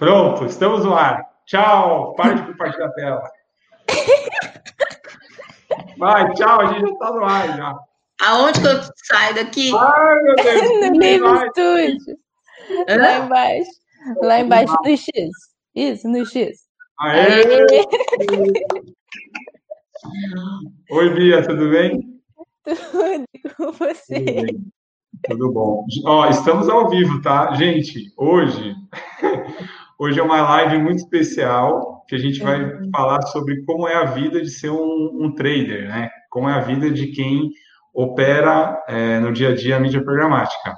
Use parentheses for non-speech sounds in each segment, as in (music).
Pronto, estamos no ar. Tchau, pare de compartilhar a tela. Vai, tchau, a gente está no ar já. Aonde que eu saio daqui? Ai, meu Deus. (laughs) no mesmo estúdio. Lá embaixo. Lá embaixo no X. Isso, no X. Aê! Aê. (laughs) Oi, Bia, tudo bem? (laughs) Tudo com você. Tudo, tudo bom. Ó, estamos ao vivo, tá? Gente, hoje, hoje é uma live muito especial que a gente vai uhum. falar sobre como é a vida de ser um, um trader, né? Como é a vida de quem opera é, no dia a dia a mídia programática.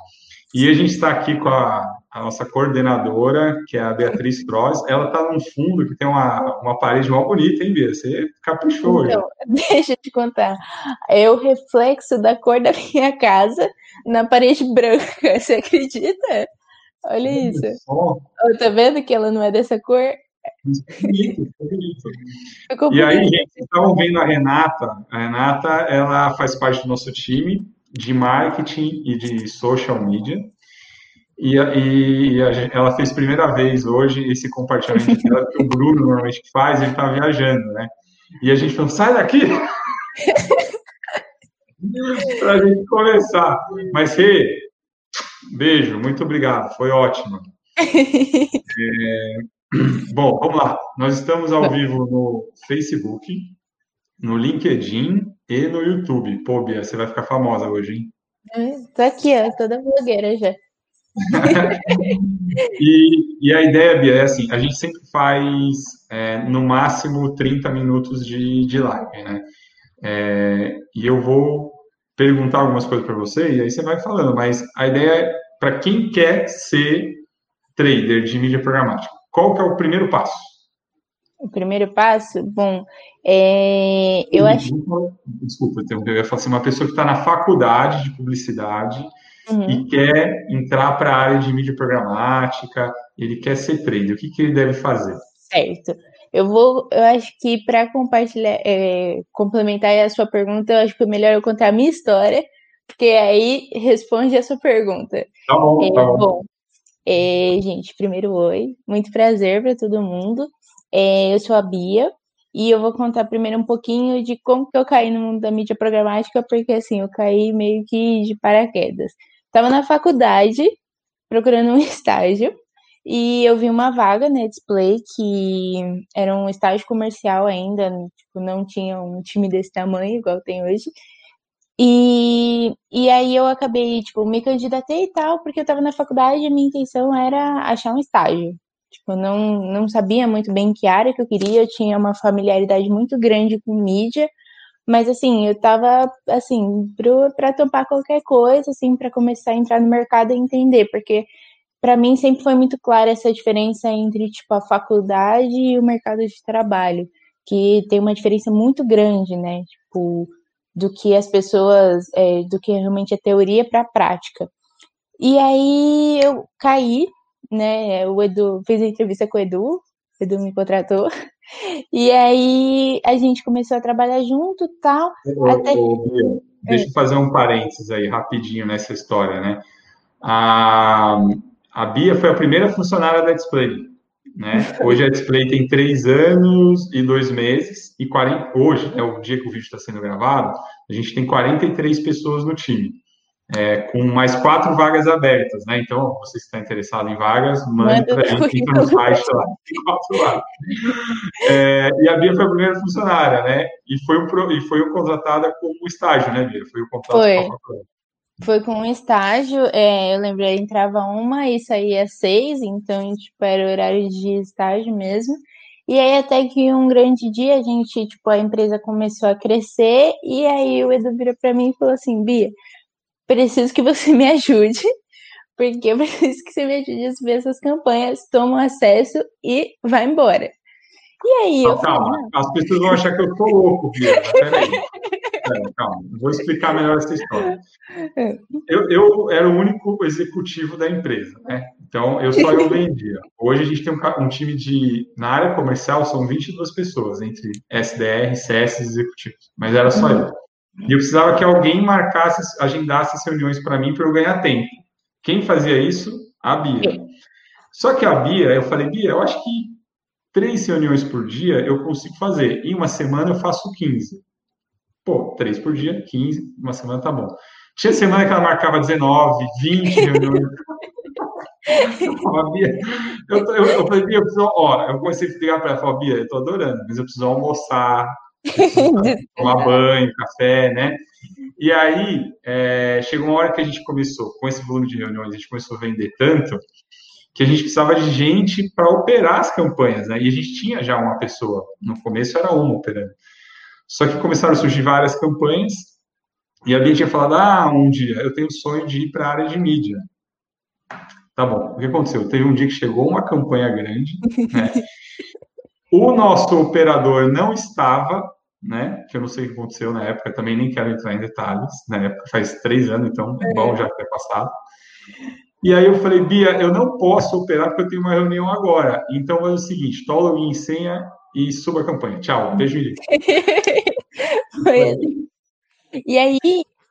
E a gente está aqui com a, a, nossa coordenadora, que é a Beatriz Troz. Ela está num fundo que tem uma, uma parede mal bonita, hein, Bia? Você caprichou então, hoje. (laughs) Deixa eu te contar. É o reflexo da cor da minha casa na parede branca. (laughs) Você acredita? Olha isso. Oh, tá vendo que ela não é dessa cor? Bonito, bonito. e aí, gente, estavam vendo a Renata. A Renata, ela faz parte do nosso time de marketing e de social media. E, e, e a, ela fez primeira vez hoje esse compartilhamento dela, que o Bruno normalmente faz, ele está viajando, né? E a gente falou, sai daqui! (laughs) (laughs) para a gente começar. Mas, Rê, beijo, muito obrigado, foi ótimo. É, bom, vamos lá. Nós estamos ao vivo no Facebook, no LinkedIn e no YouTube. Pô, Bia, você vai ficar famosa hoje, hein? Tô aqui, ó, toda blogueira já. (laughs) e, e, a ideia, Bia, é assim, a gente sempre faz é, no máximo 30 minutos de, de live, né? É, e eu vou perguntar algumas coisas para você e aí você vai falando, mas a ideia é para quem quer ser trader de mídia programática, qual que é o primeiro passo? O primeiro passo, bom, é, eu acho. Desculpa, eu ia falar assim, uma pessoa que está na faculdade de publicidade uhum. e quer entrar para a área de mídia programática, ele quer ser trader, o que, que ele deve fazer? Certo. Eu vou, eu acho que para compartilhar, é, complementar a sua pergunta, eu acho que é melhor eu contar a minha história, porque aí responde a sua pergunta. Tá bom, é, tá bom. bom é, gente, primeiro oi, muito prazer para todo mundo. É, eu sou a Bia e eu vou contar primeiro um pouquinho de como que eu caí no mundo da mídia programática, porque assim, eu caí meio que de paraquedas. Estava na faculdade procurando um (laughs) estágio e eu vi uma vaga na Display que era um estágio comercial ainda, tipo, não tinha um time desse tamanho igual tem hoje. E, e aí eu acabei, tipo, me candidatei e tal, porque eu estava na faculdade e minha intenção era achar um estágio. Tipo, não, não sabia muito bem que área que eu queria, eu tinha uma familiaridade muito grande com mídia, mas assim, eu tava assim, para topar qualquer coisa, assim, para começar a entrar no mercado e entender, porque para mim sempre foi muito clara essa diferença entre tipo a faculdade e o mercado de trabalho, que tem uma diferença muito grande, né? Tipo, do que as pessoas, é, do que realmente é teoria para a prática. E aí eu caí né? O Edu fez a entrevista com o Edu, o Edu me contratou. (laughs) E aí a gente começou a trabalhar junto tal. Até... Ô, deixa eu fazer um parênteses aí, rapidinho nessa história, né? A, a Bia foi a primeira funcionária da Display. Né? Hoje a Display tem três anos e dois meses, e 40, hoje, é o dia que o vídeo está sendo gravado, a gente tem 43 pessoas no time é, com mais quatro vagas abertas, né? Então, você está interessado em vagas, mande para a gente, no site lá, quatro vagas. É, e a Bia foi a primeira funcionária, né? E foi, o, e foi o contratada como estágio, né, Bia? Foi o contrato foi. Foi com um estágio, é, eu lembro, entrava uma e saía seis, então, tipo, era horário de estágio mesmo. E aí, até que um grande dia, a gente, tipo, a empresa começou a crescer, e aí o Edu virou para mim e falou assim, Bia, preciso que você (laughs) me ajude, porque eu preciso que você me ajude a subir essas campanhas, toma acesso e vai embora. E aí calma, falei, as pessoas vão achar que eu tô louco, Bia. Peraí. Peraí, calma, vou explicar melhor essa história. Eu, eu, era o único executivo da empresa, né? Então, eu só eu vendia. Hoje a gente tem um, um, time de. Na área comercial são 22 pessoas, entre SDR, CS e executivos. Mas era só eu. E eu precisava que alguém marcasse, agendasse as reuniões para mim para eu ganhar tempo. Quem fazia isso? A Bia. Só que a Bia, eu falei, Bia, eu acho que três reuniões por dia eu consigo fazer. Em uma semana eu faço 15. Pô, três por dia, 15, uma semana tá bom. Tinha semana que ela marcava 19, 20 reuniões. (laughs) Bia, eu, eu, eu falei, Bia, eu preciso, ó, eu comecei a ligar para ela, falei, Bia, eu tô adorando, mas eu preciso almoçar, (laughs) tomar banho, café, né? E aí, é, chegou uma hora que a gente começou, com esse volume de reuniões, a gente começou a vender tanto, que a gente precisava de gente para operar as campanhas, né? E a gente tinha já uma pessoa, no começo era uma operando. Só que começaram a surgir várias campanhas, e a Bia tinha falado, ah, um dia eu tenho o sonho de ir para a área de mídia. Tá bom, o que aconteceu? Teve um dia que chegou uma campanha grande, né? (laughs) O nosso operador não estava, né? Que eu não sei o que aconteceu na época, também nem quero entrar em detalhes. Na época faz três anos, então é bom já ter passado. E aí eu falei, Bia, eu não posso operar porque eu tenho uma reunião agora. Então é o seguinte, toma o senha e suba a campanha. Tchau, beijo e (laughs) Foi assim. E aí,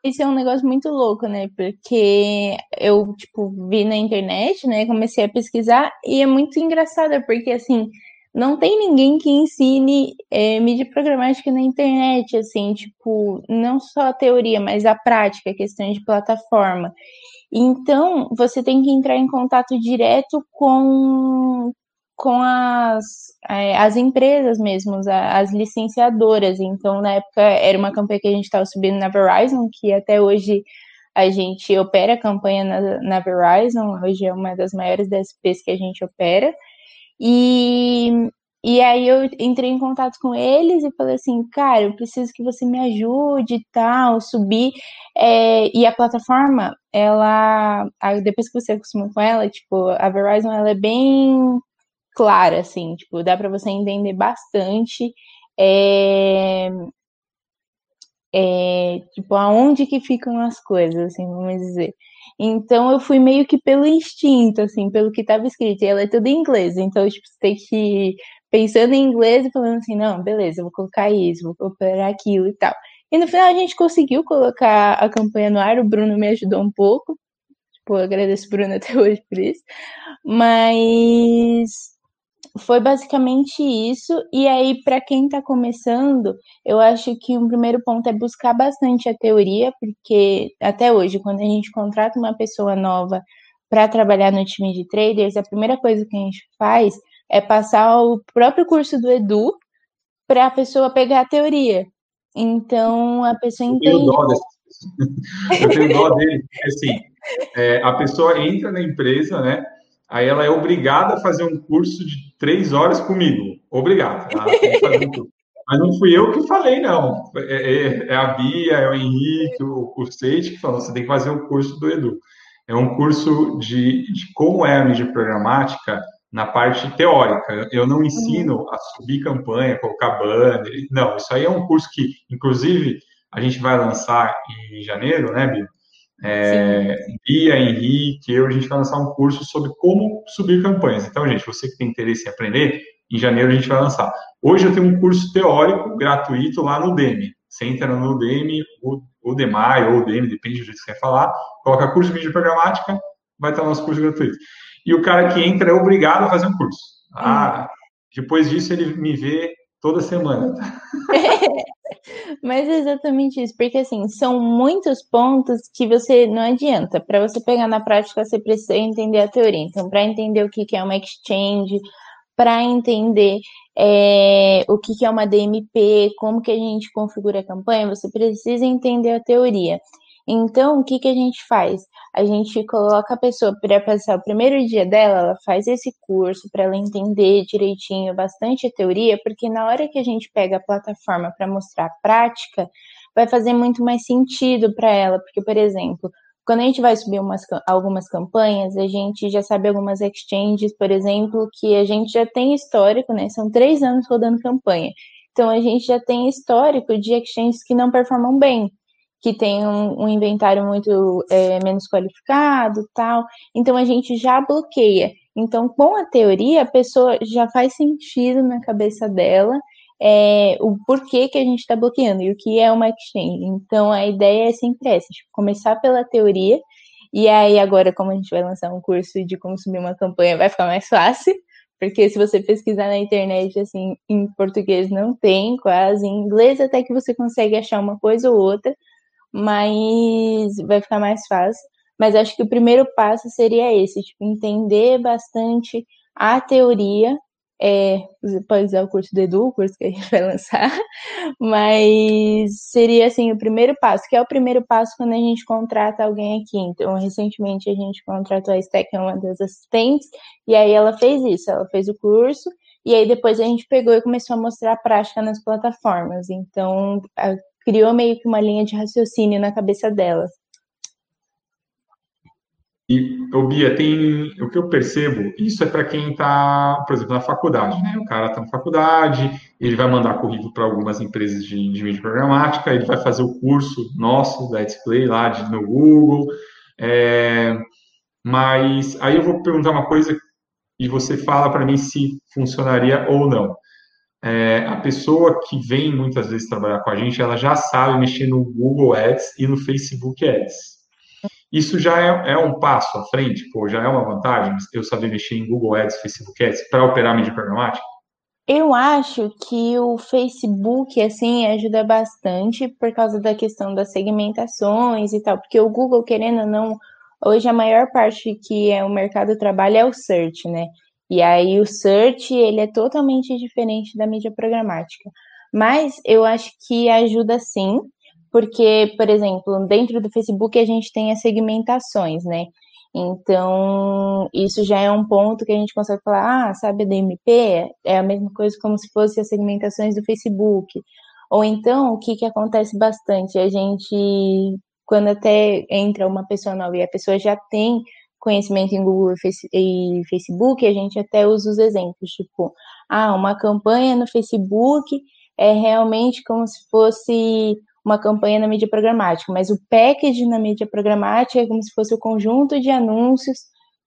esse é um negócio muito louco, né? Porque eu, tipo, vi na internet, né? Comecei a pesquisar e é muito engraçado, porque, assim, não tem ninguém que ensine é, mídia programática na internet, assim, tipo, não só a teoria, mas a prática, questão de plataforma. Então, você tem que entrar em contato direto com, com as, é, as empresas mesmo, as licenciadoras. Então, na época, era uma campanha que a gente estava subindo na Verizon, que até hoje a gente opera a campanha na, na Verizon, hoje é uma das maiores DSPs que a gente opera. E, e aí eu entrei em contato com eles e falei assim, cara, eu preciso que você me ajude e tal, subir. É, e a plataforma, ela, depois que você acostuma com ela, tipo, a Verizon, ela é bem clara, assim, tipo, dá para você entender bastante é, é, tipo, aonde que ficam as coisas, assim, vamos dizer. Então eu fui meio que pelo instinto, assim, pelo que estava escrito, e ela é tudo em inglês, então tipo, você tem que ir pensando em inglês e falando assim, não, beleza, vou colocar isso, vou operar aquilo e tal. E no final a gente conseguiu colocar a campanha no ar, o Bruno me ajudou um pouco, tipo, agradeço o Bruno (laughs) até hoje por isso, mas foi basicamente isso. E aí, para quem está começando, eu acho que um primeiro ponto é buscar bastante a teoria, porque até hoje, quando a gente contrata uma pessoa nova para trabalhar no time de traders, a primeira coisa que a gente faz é passar o próprio curso do Edu para a pessoa pegar a teoria. Então, a pessoa entende. Eu tenho dó, (laughs) eu tenho dó dele, porque assim, é, a pessoa entra na empresa, né? Aí ela é obrigada a fazer um curso de três horas comigo. Obrigada. Tá? Mas não fui eu que falei, não. É, é, é, a Bia, é o Henrique, o Cursete que falou, você tem que fazer um curso do Edu. É um curso de, de como é a mídia programática na parte teórica. Eu não ensino a subir campanha, colocar banner. Não, isso aí é um curso que, inclusive, a gente vai lançar em janeiro, né, Bia? É, Bia, Henrique, eu, a gente vai lançar um curso sobre como subir campanhas. Então, gente, você que tem interesse em aprender, em janeiro a gente vai lançar. Hoje eu tenho um curso teórico gratuito lá no Udemy. Você entra no Udemy, o Demai ou Udemy, depende do jeito que você quer falar, coloca curso de mídia programática, vai estar o nosso curso gratuito. E o cara que entra é obrigado a fazer um curso. Ah, depois disso ele me vê toda semana. (laughs) Mas é exatamente isso, porque assim, são muitos pontos que você não adianta. Para você pegar na prática, você precisa entender a teoria. Então, para entender o que é uma exchange, para entender é, o que é uma DMP, como que a gente configura a campanha, você precisa entender a teoria. Então, o que, que a gente faz? A gente coloca a pessoa para passar o primeiro dia dela, ela faz esse curso para ela entender direitinho bastante a teoria, porque na hora que a gente pega a plataforma para mostrar a prática, vai fazer muito mais sentido para ela, porque, por exemplo, quando a gente vai subir umas, algumas campanhas, a gente já sabe algumas exchanges, por exemplo, que a gente já tem histórico, né? São três anos rodando campanha. Então a gente já tem histórico de exchanges que não performam bem que tem um, um inventário muito é, menos qualificado tal. Então a gente já bloqueia. Então, com a teoria, a pessoa já faz sentido na cabeça dela é, o porquê que a gente está bloqueando e o que é uma exchange. Então, a ideia é sempre essa, tipo, começar pela teoria E aí, agora, como a gente vai lançar um curso de como subir uma campanha, vai ficar mais fácil. Porque se você pesquisar na internet, assim, em português não tem quase, em inglês até que você consegue achar uma coisa ou outra, mas vai ficar mais fácil. Mas acho que o primeiro passo seria esse, tipo, entender bastante a teoria. É, você pode usar o curso do Edu, o curso que a gente (laughs) vai lançar, mas seria assim o primeiro passo, que é o primeiro passo quando a gente contrata alguém aqui. Então, recentemente a gente contratou a Stack, é uma das assistentes, e aí ela fez isso, ela fez o curso, e aí depois a gente pegou e começou a mostrar a prática nas plataformas. Então, criou meio que uma linha de raciocínio na cabeça dela. E, ô Bia, tem o que eu percebo, isso é para quem está, por exemplo, na faculdade, né? O cara está na faculdade, ele vai mandar currículo para algumas empresas de, de mídia programática, ele vai fazer o curso nosso da Display lá de, no Google. É, mas aí eu vou perguntar uma coisa e você fala para mim se funcionaria ou não. É, a pessoa que vem muitas vezes trabalhar com a gente, ela já sabe mexer no Google Ads e no Facebook Ads. Isso já é, é, um passo à frente, pô, já é uma vantagem eu saber mexer em Google Ads, Facebook Ads para operar mídia programática? Eu acho que o Facebook, assim, ajuda bastante por causa da questão das segmentações e tal, porque o Google, querendo ou não, hoje a maior parte que é o mercado trabalha é o search, né? E aí o search, ele é totalmente diferente da mídia programática. Mas eu acho que ajuda sim, porque, por exemplo, dentro do Facebook a gente tem as segmentações, né? Então, isso já é um ponto que a gente consegue falar, ah, sabe, a DMP é a mesma coisa como se fosse as segmentações do Facebook. Ou então, o que, que acontece bastante? A gente, quando até entra uma pessoa nova e a pessoa já tem conhecimento em Google e Facebook, a gente até usa os exemplos, tipo, ah, uma campanha no Facebook é realmente como se fosse uma campanha na mídia programática, mas o package na mídia programática é como se fosse o conjunto de anúncios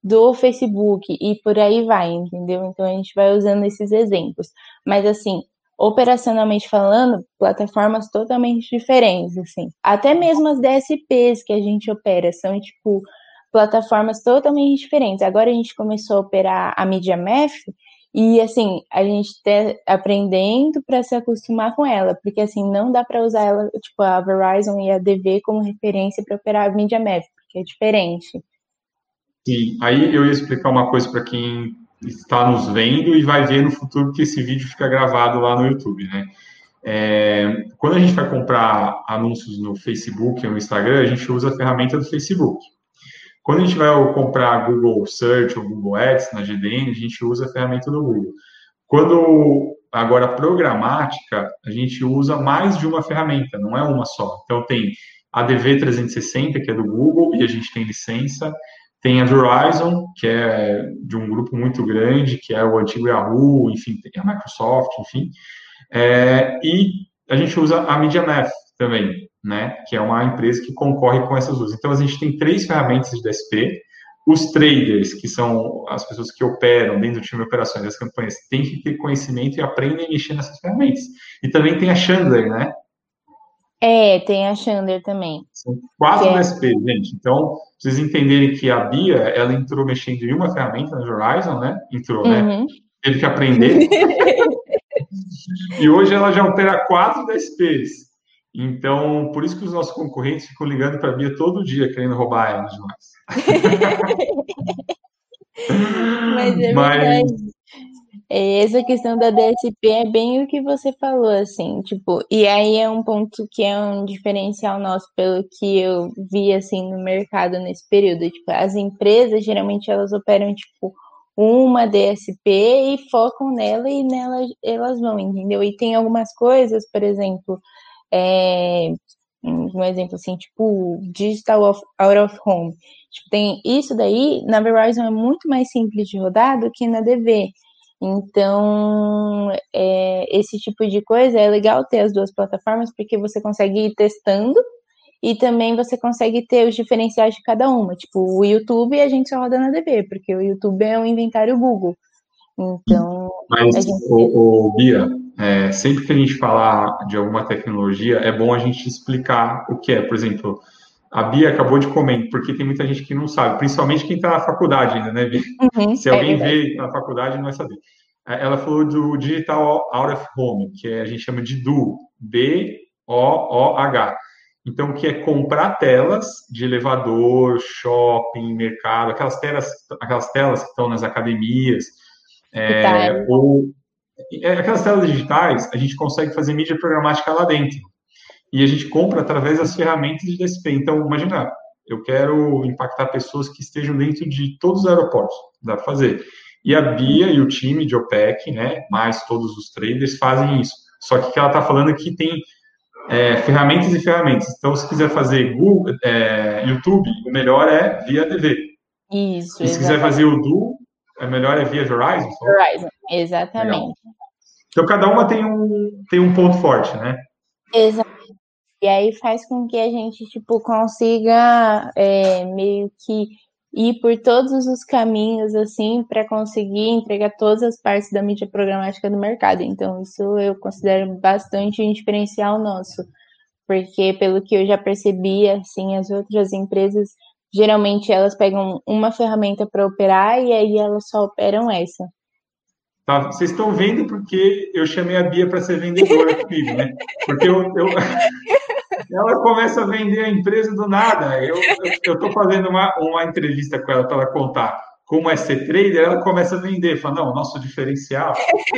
do Facebook e por aí vai, entendeu? Então a gente vai usando esses exemplos. Mas assim, operacionalmente falando, plataformas totalmente diferentes, assim. Até mesmo as DSPs que a gente opera são tipo plataformas totalmente diferentes. Agora a gente começou a operar a MediaMath e assim, a gente está aprendendo para se acostumar com ela, porque assim, não dá para usar ela, tipo, a Verizon e a DV como referência para operar a MediaMath, porque é diferente. Sim, aí eu ia explicar uma coisa para quem está nos vendo e vai ver no futuro que esse vídeo fica gravado lá no YouTube, né? É, quando a gente vai comprar anúncios no Facebook ou no Instagram, a gente usa a ferramenta do Facebook. Quando a gente vai comprar Google Search ou Google Ads na GDN, a gente usa a ferramenta do Google. Quando agora programática, a gente usa mais de uma ferramenta, não é uma só. Então tem a DV360, que é do Google, e a gente tem licença. Tem a Verizon, que é de um grupo muito grande, que é o antigo Yahoo, enfim, tem a Microsoft, enfim. É, e a gente usa a MediaMath também, né, que é uma empresa que concorre com essas duas. Então, a gente tem três ferramentas de DSP. Os traders, que são as pessoas que operam dentro do time de operações das campanhas, têm que ter conhecimento e aprendem a mexer nessas ferramentas. E também tem a Chandler, né? É, tem a Chandler também. São quatro é... DSP, gente. Então, vocês entenderem que a Bia, ela entrou mexendo em uma ferramenta na Horizon, né? Entrou, né? uhum. né? Teve que aprender. (laughs) e hoje ela já opera quatro DSPs. Então, por isso que os nossos concorrentes ficam ligando para a Bia todo dia, querendo roubar ela de nós. (laughs) Mas é Mas... verdade. É, essa questão da DSP é bem o que você falou, assim, tipo, e aí é um ponto que é um diferencial nosso, pelo que eu vi, assim, no mercado nesse período, tipo, as empresas, geralmente, elas operam, tipo, uma DSP e focam nela e nela elas vão, entendeu? E tem algumas coisas, por exemplo, é, um exemplo assim, tipo Digital of, Out of Home. Tipo, tem isso daí, na Verizon é muito mais simples de rodar do que na DV. Então, é, esse tipo de coisa é legal ter as duas plataformas, porque você consegue ir testando e também você consegue ter os diferenciais de cada uma. Tipo, o YouTube a gente só roda na DV, porque o YouTube é um inventário Google. Então. Mas, gente... o, o Bia, é, sempre que a gente falar de alguma tecnologia, é bom a gente explicar o que é. Por exemplo, a Bia acabou de comentar, porque tem muita gente que não sabe, principalmente quem está na faculdade ainda, né, Bia? Uhum, Se alguém é vê na faculdade, não vai saber. Ela falou do Digital Out of Home, que a gente chama de DO, D-O-O-H. Então, que é comprar telas de elevador, shopping, mercado, aquelas telas, aquelas telas que estão nas academias, é, ou é, aquelas telas digitais, a gente consegue fazer mídia programática lá dentro. E a gente compra através das ferramentas de DSP. Então, imagina, eu quero impactar pessoas que estejam dentro de todos os aeroportos. Dá para fazer. E a Bia e o time de OPEC, né, mais todos os traders, fazem isso. Só que o ela está falando é que tem é, ferramentas e ferramentas. Então, se quiser fazer Google, é, YouTube, o melhor é via TV. Isso. E se quiser fazer o Du, é melhor é via Verizon? Verizon, exatamente. Legal. Então, cada uma tem um, tem um ponto forte, né? Exatamente. E aí faz com que a gente, tipo, consiga é, meio que ir por todos os caminhos, assim, para conseguir entregar todas as partes da mídia programática do mercado. Então, isso eu considero bastante um diferencial nosso. Porque, pelo que eu já percebi, assim, as outras empresas, geralmente elas pegam uma ferramenta para operar e aí elas só operam essa. Tá, vocês estão vendo porque eu chamei a Bia para ser vendedora comigo, né? Porque eu, eu, (laughs) ela começa a vender a empresa do nada. Eu estou fazendo uma, uma entrevista com ela para ela contar como é ser trader, ela começa a vender. Fala, não, nosso diferencial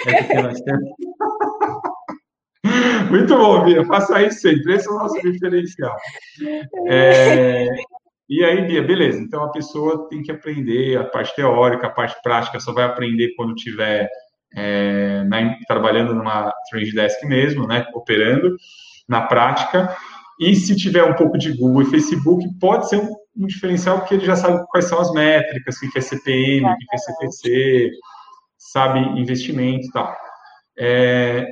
é que nós temos. (laughs) Muito bom, Bia, faça isso sempre. Esse é o nosso diferencial. É, e aí, Bia, beleza. Então a pessoa tem que aprender a parte teórica, a parte prática, só vai aprender quando tiver é, na, trabalhando numa trade desk mesmo, né? Operando na prática. E se tiver um pouco de Google e Facebook, pode ser um, um diferencial, porque ele já sabe quais são as métricas, o que é CPM, o que é CPC, sabe investimento e tal. É,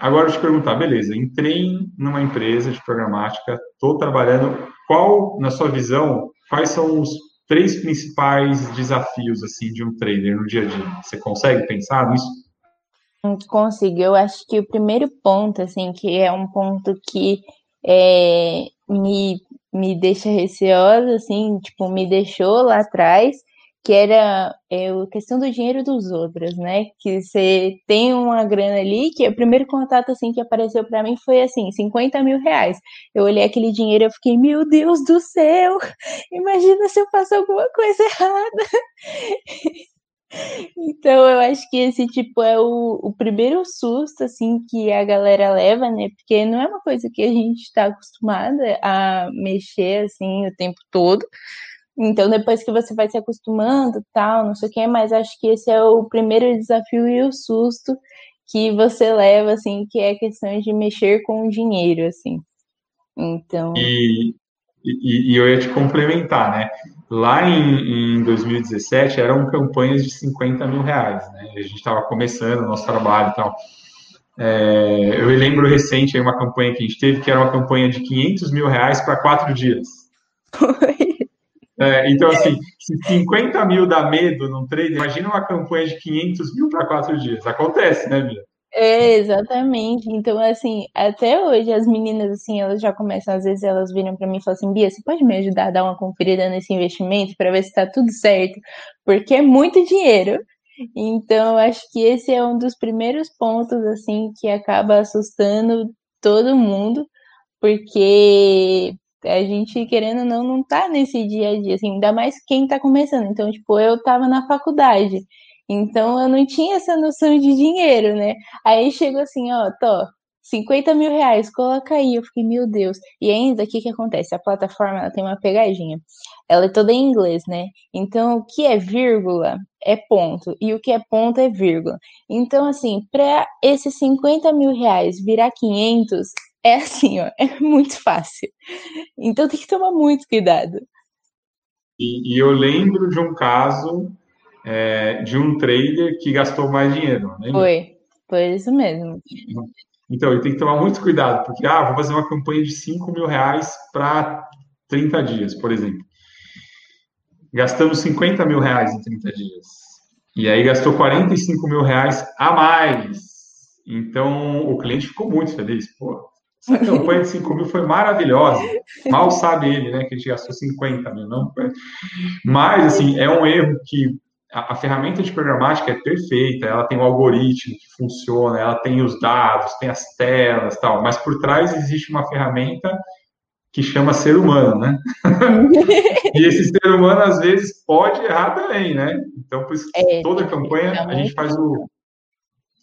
agora, eu te perguntar, beleza, entrei numa empresa de programática, estou trabalhando, qual, na sua visão, quais são os três principais desafios, assim, de um trader no dia a dia? Você consegue pensar nisso? Consigo. Eu acho que o primeiro ponto, assim, que é um ponto que é, me, me deixa receosa, assim, tipo, me deixou lá atrás, que era é, a questão do dinheiro dos outros, né? Que você tem uma grana ali, que o primeiro contato, assim, que apareceu para mim foi, assim, 50 mil reais. Eu olhei aquele dinheiro e fiquei, meu Deus do céu! Imagina se eu faço alguma coisa errada! (laughs) Então, eu acho que esse, tipo, é o, o primeiro susto, assim, que a galera leva, né? Porque não é uma coisa que a gente está acostumada a mexer, assim, o tempo todo. Então, depois que você vai se acostumando, tal, não sei o quê, mas acho que esse é o primeiro desafio e o susto que você leva, assim, que é a questão de mexer com o dinheiro, assim. Então... E, e, e eu ia te complementar, né? Lá em, em 2017 eram campanhas de 50 mil reais, né? A gente estava começando o nosso trabalho e tal. É, eu lembro recente uma campanha que a gente teve que era uma campanha de 500 mil reais para quatro dias. (laughs) É, então, assim, se 50 mil dá medo num trade, imagina uma campanha de 500 mil para quatro dias. Acontece, né, Bia? É, exatamente. Então, assim, até hoje as meninas, assim, elas já começam, às vezes elas viram para mim e falam assim, Bia, você pode me ajudar a dar uma conferida nesse investimento para ver se está tudo certo? Porque é muito dinheiro. Então, acho que esse é um dos primeiros pontos, assim, que acaba assustando todo mundo, porque a gente, querendo ou não, não tá nesse dia a dia, assim, ainda mais quem tá começando. Então, tipo, eu tava na faculdade. Então eu não tinha essa noção de dinheiro, né? Aí chegou assim, ó, tô, 50 mil reais, coloca aí. Eu fiquei, meu Deus. E ainda, o que que acontece? A plataforma, ela tem uma pegadinha. Ela é toda em inglês, né? Então, o que é vírgula é ponto. E o que é ponto é vírgula. Então, assim, para esses 50 mil reais virar 500, é assim, ó, é muito fácil. Então, tem que tomar muito cuidado. E, e eu lembro de um caso é, de um trader que gastou mais dinheiro. Lembra? Foi, foi isso mesmo. Então, ele tem que tomar muito cuidado, porque, ah, vou fazer uma campanha de 5 mil reais para 30 dias, por exemplo. Gastamos 50 mil reais em 30 dias. E aí gastou 45 mil reais a mais. Então, o cliente ficou muito feliz. Pô, Essa campanha de 5 mil foi maravilhosa. Mal sabe ele, né, que a gente gastou 50 mil, não Mas, assim, é um erro que a, a, ferramenta de programática é perfeita, ela tem um algoritmo que funciona, ela tem os dados, tem as telas tal, mas por trás existe uma ferramenta que chama ser humano, né? (laughs) e esse ser humano, às vezes, pode errar também, né? Então, por isso, é, toda campanha, a gente faz o...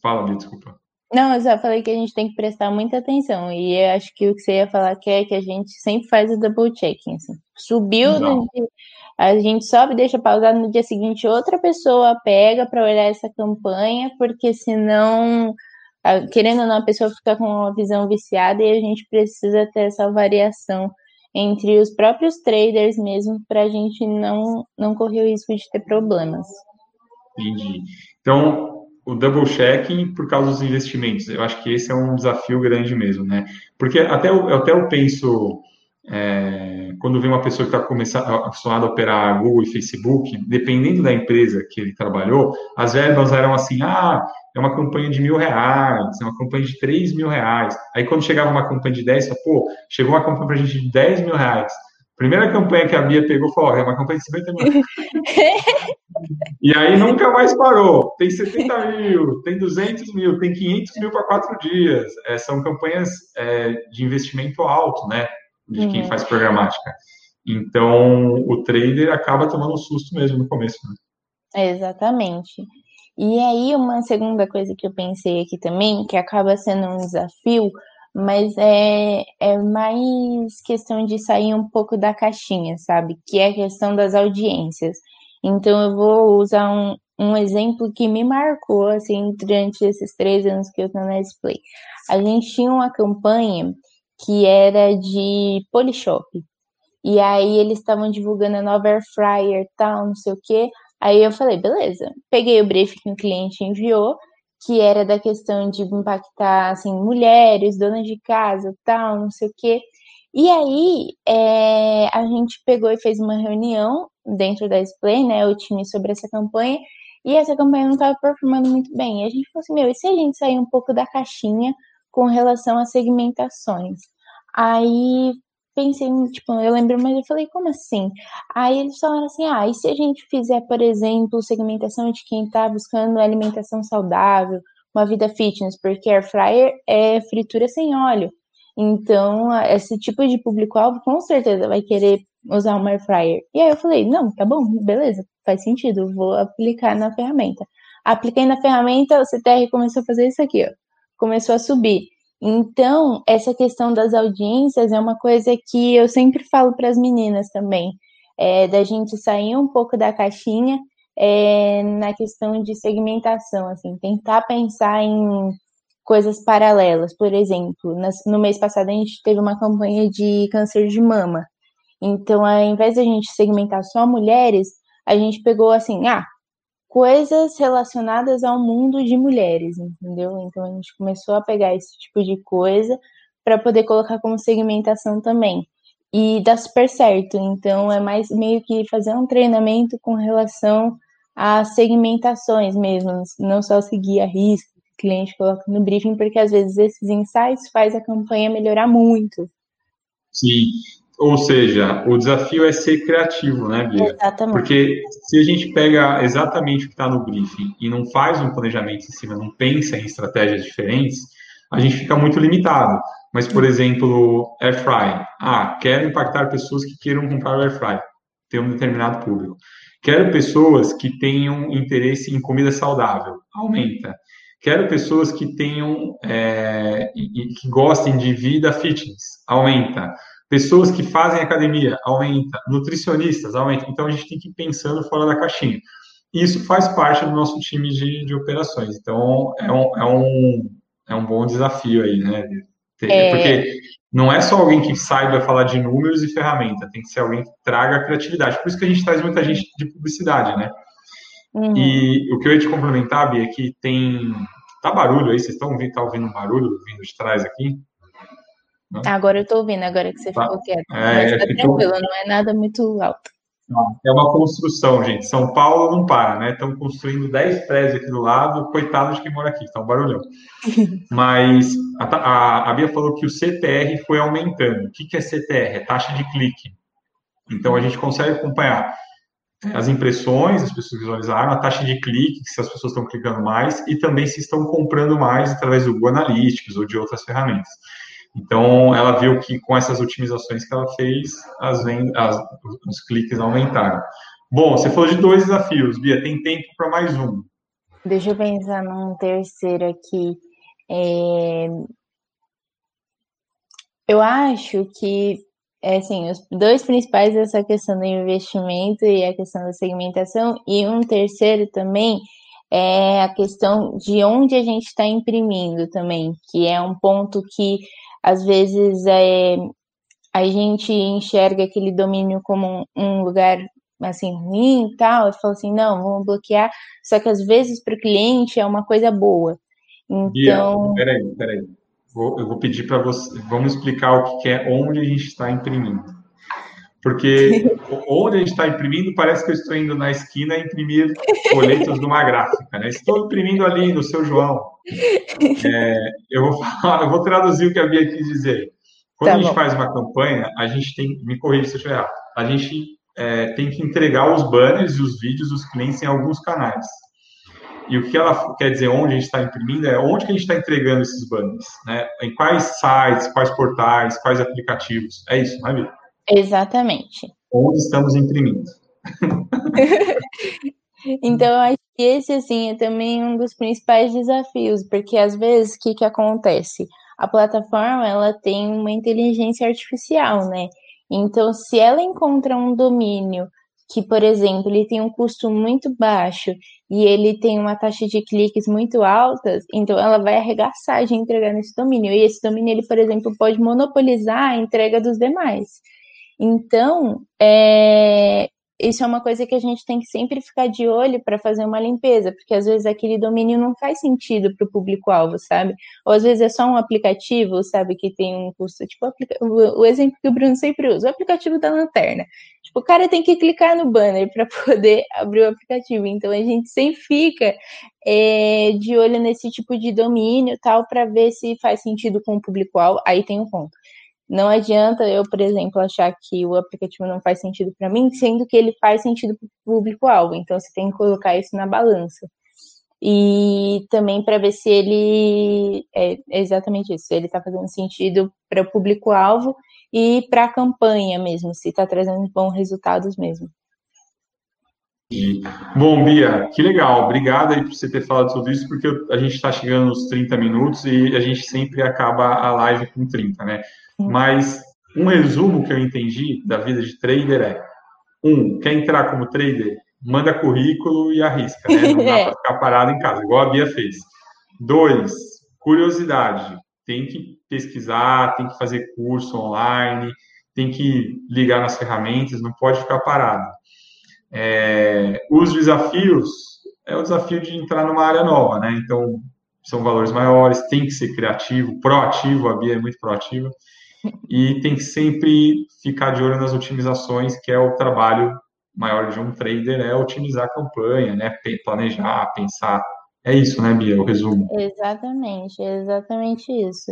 Fala, Bia, desculpa. Não, eu só falei que a gente tem que prestar muita atenção. E eu acho que o que você ia falar que é que a gente sempre faz o double checking. Assim. Subiu dia, a gente sobe, deixa pausado no dia seguinte, outra pessoa pega para olhar essa campanha, porque senão, querendo ou não, a pessoa fica com uma visão viciada e a gente precisa ter essa variação entre os próprios traders mesmo para a gente não, não correr o risco de ter problemas. Entendi. Então, o double checking por causa dos investimentos, eu acho que esse é um desafio grande mesmo, né? Porque até eu, até eu penso é, quando vem uma pessoa que está acostumada a operar Google e Facebook, dependendo da empresa que ele trabalhou, as verbas eram assim, ah, é uma campanha de mil reais, é uma campanha de três mil reais. Aí quando chegava uma campanha de 10, pô, chegou uma campanha para a gente de 10 mil reais. Primeira campanha que a Bia pegou falou, é uma campanha de 50 mil. (laughs) e aí nunca mais parou. Tem 70 mil, tem 200 mil, tem 500 mil para quatro dias. É, são campanhas é, de investimento alto, né? de uhum. quem faz programática. Então, o trader acaba tomando um susto mesmo no começo. Né? Exatamente. E aí, uma segunda coisa que eu pensei aqui também, que acaba sendo um desafio, mas é, é mais questão de sair um pouco da caixinha, sabe? Que é a questão das audiências. Então, eu vou usar um, um exemplo que me marcou, assim, durante esses três anos que eu estou na Display. A gente tinha uma campanha que era de Polishop. E aí eles estavam divulgando a nova Air Fryer, tal, não sei o quê. Aí eu falei, beleza. Peguei o briefing que o cliente enviou, que era da questão de impactar, assim, mulheres, donas de casa, tal, não sei o quê. E aí, é, a gente pegou e fez uma reunião dentro da Display, né, o time sobre essa campanha, e essa campanha não estava performando muito bem. E a gente falou assim, meu, e se a gente sair um pouco da caixinha com relação às segmentações. Aí pensei, tipo, eu lembro, mas eu falei, como assim? Aí eles falaram assim, ah, e se a gente fizer, por exemplo, segmentação de quem está buscando alimentação saudável, uma vida fitness, porque air fryer é fritura sem óleo. Então, esse tipo de público-alvo com certeza vai querer usar uma air fryer. E aí eu falei, não, tá bom, beleza, faz sentido, vou aplicar na ferramenta. Apliquei na ferramenta, o CTR começou a fazer isso aqui, ó começou a subir. Então, essa questão das audiências é uma coisa que eu sempre falo para as meninas também, é, da gente sair um pouco da caixinha é, na questão de segmentação, assim, tentar pensar em coisas paralelas. Por exemplo, no mês passado a gente teve uma campanha de câncer de mama. Então, ao invés de a gente segmentar só mulheres, a gente pegou assim, ah, coisas relacionadas ao mundo de mulheres, entendeu? Então a gente começou a pegar esse tipo de coisa para poder colocar como segmentação também. E dá super certo. Então é mais meio que fazer um treinamento com relação a segmentações mesmo, não só seguir a risco que o cliente coloca no briefing, porque às vezes esses insights faz a campanha melhorar muito. Sim, ou seja, o desafio é ser criativo, né, Bia? Exatamente. Porque se a gente pega exatamente o que está no briefing e não faz um planejamento em cima, não pensa em estratégias diferentes, a gente fica muito limitado. Mas, por exemplo, air fry. Ah, quero impactar pessoas que queiram comprar o air fry. Tem um determinado público. Quero pessoas que tenham interesse em comida saudável. Aumenta. Quero pessoas que tenham é, e, que gostem de vida fitness. Aumenta Pessoas que fazem academia, aumenta. Nutricionistas, aumenta. Então, a gente tem que ir pensando fora da caixinha. Isso faz parte do nosso time de, de operações. Então, é um, é, um, é um bom desafio aí, né? É... Porque não é só alguém que saiba falar de números e ferramenta, tem que ser alguém que traga criatividade. Por isso que a gente traz muita gente de publicidade, né? Uhum. E o que eu ia te complementar, Bia, é que tem. Tá barulho aí, vocês estão ouvindo, tá ouvindo um barulho vindo de trás aqui? Agora eu tô ouvindo, agora que você tá. ficou quieto. É, Mas tá tranquilo, tô... não é nada muito alto. É uma construção, gente. São Paulo não para, né? Estão construindo 10 prédios aqui do lado, coitado de quem mora aqui, está um barulhão. (laughs) Mas a, a, a, Bia falou que o CTR foi aumentando. O que, que é CTR? É taxa de clique. Então a gente consegue acompanhar as impressões, as pessoas visualizaram, a taxa de clique, se as pessoas estão clicando mais, e também se estão comprando mais através do Google Analytics ou de outras ferramentas. Então, ela viu que com essas otimizações que ela fez, as vendas, as, os cliques aumentaram. Bom, você falou de dois desafios, Bia, tem tempo para mais um. Deixa eu pensar num terceiro aqui. É... Eu acho que, é, assim, os dois principais é essa questão do investimento e a questão da segmentação, e um terceiro também é a questão de onde a gente está imprimindo também, que é um ponto que às vezes é, a gente enxerga aquele domínio como um, um lugar assim ruim e tal, e fala assim, não, vamos bloquear, só que às vezes para o cliente é uma coisa boa. Então. Bia, peraí, peraí. Vou, eu vou pedir para você, vamos explicar o que é onde a gente está imprimindo. Porque onde a gente está imprimindo, parece que eu estou indo na esquina imprimir folhetos de uma gráfica, né? Estou imprimindo ali no seu João. (laughs) É, eu, vou falar, eu vou traduzir o que a Bia quis dizer. Quando tá a gente bom. faz uma campanha, a gente tem, me corrija se eu estiver errado, a gente é, tem que entregar os banners e os vídeos dos clientes em alguns canais. E o que ela quer dizer, onde a gente está imprimindo, é onde que a gente está entregando esses banners, né? Em quais sites, quais portais, quais aplicativos. É isso, não é, Bia? Exatamente. Onde estamos imprimindo. (laughs) então, eu acho que esse, assim, é também um dos principais desafios, porque às vezes, o que, que acontece? A plataforma, ela tem uma inteligência artificial, né? Então, se ela encontra um domínio que, por exemplo, ele tem um custo muito baixo e ele tem uma taxa de cliques muito alta, então ela vai arregaçar de entregar nesse domínio. E esse domínio, ele, por exemplo, pode monopolizar a entrega dos demais. Então, é, isso é uma coisa que a gente tem que sempre ficar de olho para fazer uma limpeza, porque às vezes aquele domínio não faz sentido para o público-alvo, sabe? Ou às vezes é só um aplicativo, sabe, que tem um custo, tipo o, exemplo que o Bruno sempre usa, o aplicativo da lanterna. Tipo, o cara tem que clicar no banner para (laughs) poder abrir o aplicativo. Então a gente sempre fica é, de olho nesse tipo de domínio tal para ver se faz sentido com o público-alvo. Aí tem um ponto. Não adianta eu, por exemplo, achar que o aplicativo não faz sentido para mim, sendo que ele faz sentido para o público-alvo. Então, você tem que colocar isso na balança. E também para ver se ele é exatamente isso, se ele está fazendo sentido para o público-alvo e para a campanha mesmo, se está trazendo bons resultados mesmo. Bom, Bia, que legal. Obrigado aí por você ter falado tudo isso, porque a gente está chegando nos 30 minutos e a gente sempre acaba a live com 30, né? Mas um resumo que eu entendi da vida de trader é: um, quer entrar como trader, manda currículo e arrisca, né? Não dá (laughs) para ficar parado em casa, igual a Bia fez. Dois, curiosidade. Tem que pesquisar, tem que fazer curso online, tem que ligar nas ferramentas, não pode ficar parado. É, os desafios é o desafio de entrar numa área nova, né? Então, são valores maiores, tem que ser criativo, proativo, a Bia é muito proativa e tem que sempre ficar de olho nas otimizações, que é o trabalho maior de um trader, é otimizar a campanha, né? Planejar, pensar. É isso, né, Bia? O resumo. Exatamente, exatamente isso.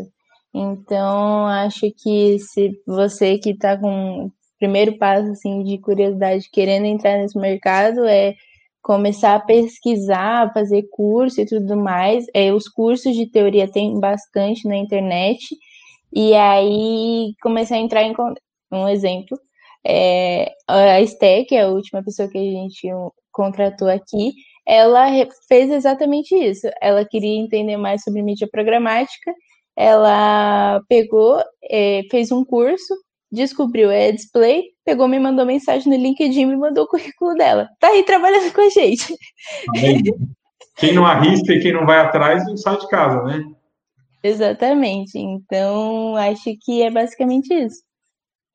Então, acho que se você que está com primeiro passo assim, de curiosidade, querendo entrar nesse mercado, é começar a pesquisar, fazer curso e tudo mais. É, os cursos de teoria tem bastante na internet e aí comecei a entrar em um exemplo. É, a é a última pessoa que a gente contratou aqui, ela fez exatamente isso. Ela queria entender mais sobre mídia programática. Ela pegou, é, fez um curso, descobriu é display, pegou, me mandou mensagem no LinkedIn, me mandou o currículo dela. Tá aí trabalhando com a gente. Quem não arrisca e quem não vai atrás não sai de casa, né? Exatamente. Então, acho que é basicamente isso.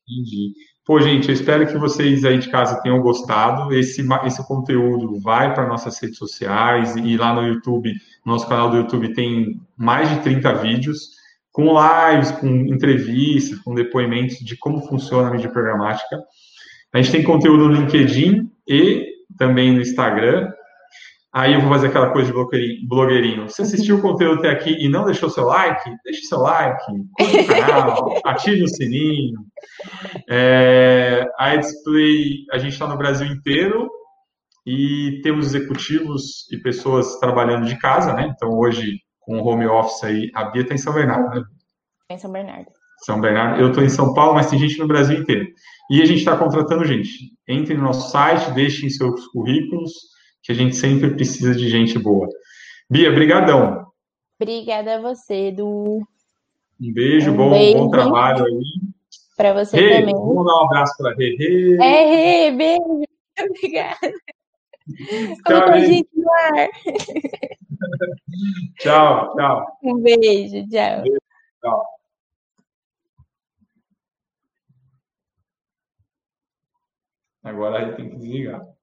Entendi. Pô, gente, eu espero que vocês aí de casa tenham gostado. Esse, esse conteúdo vai para nossas redes sociais e lá no YouTube, nosso canal do YouTube tem mais de 30 vídeos com lives, com entrevistas, com depoimentos de como funciona a mídia programática. A gente tem conteúdo no LinkedIn e também no Instagram. Aí eu vou fazer aquela coisa de blogueirinho. Se assistiu o conteúdo até aqui e não deixou seu like, deixe seu like, curta o canal, (laughs) ative o sininho. É, a Display, a gente está no Brasil inteiro e temos executivos e pessoas trabalhando de casa, né? Então hoje, com o home office aí, a Bia está em São Bernardo, né? Em São Bernardo. São Bernardo. Eu estou em São Paulo, mas tem gente no Brasil inteiro. E a gente está contratando gente. Entre no nosso site, deixem seus currículos que a gente sempre precisa de gente boa. Bia, brigadão. Obrigada a você, Edu. Um beijo, um bom, beijo. bom trabalho aí. Para você hey, também. Vamos dar um abraço para a Rê. É, Rê, beijo. (laughs) Obrigada. Tchau, a gente no ar. (laughs) tchau, tchau. Um beijo, tchau. Beijo, tchau. Agora a gente tem que desligar.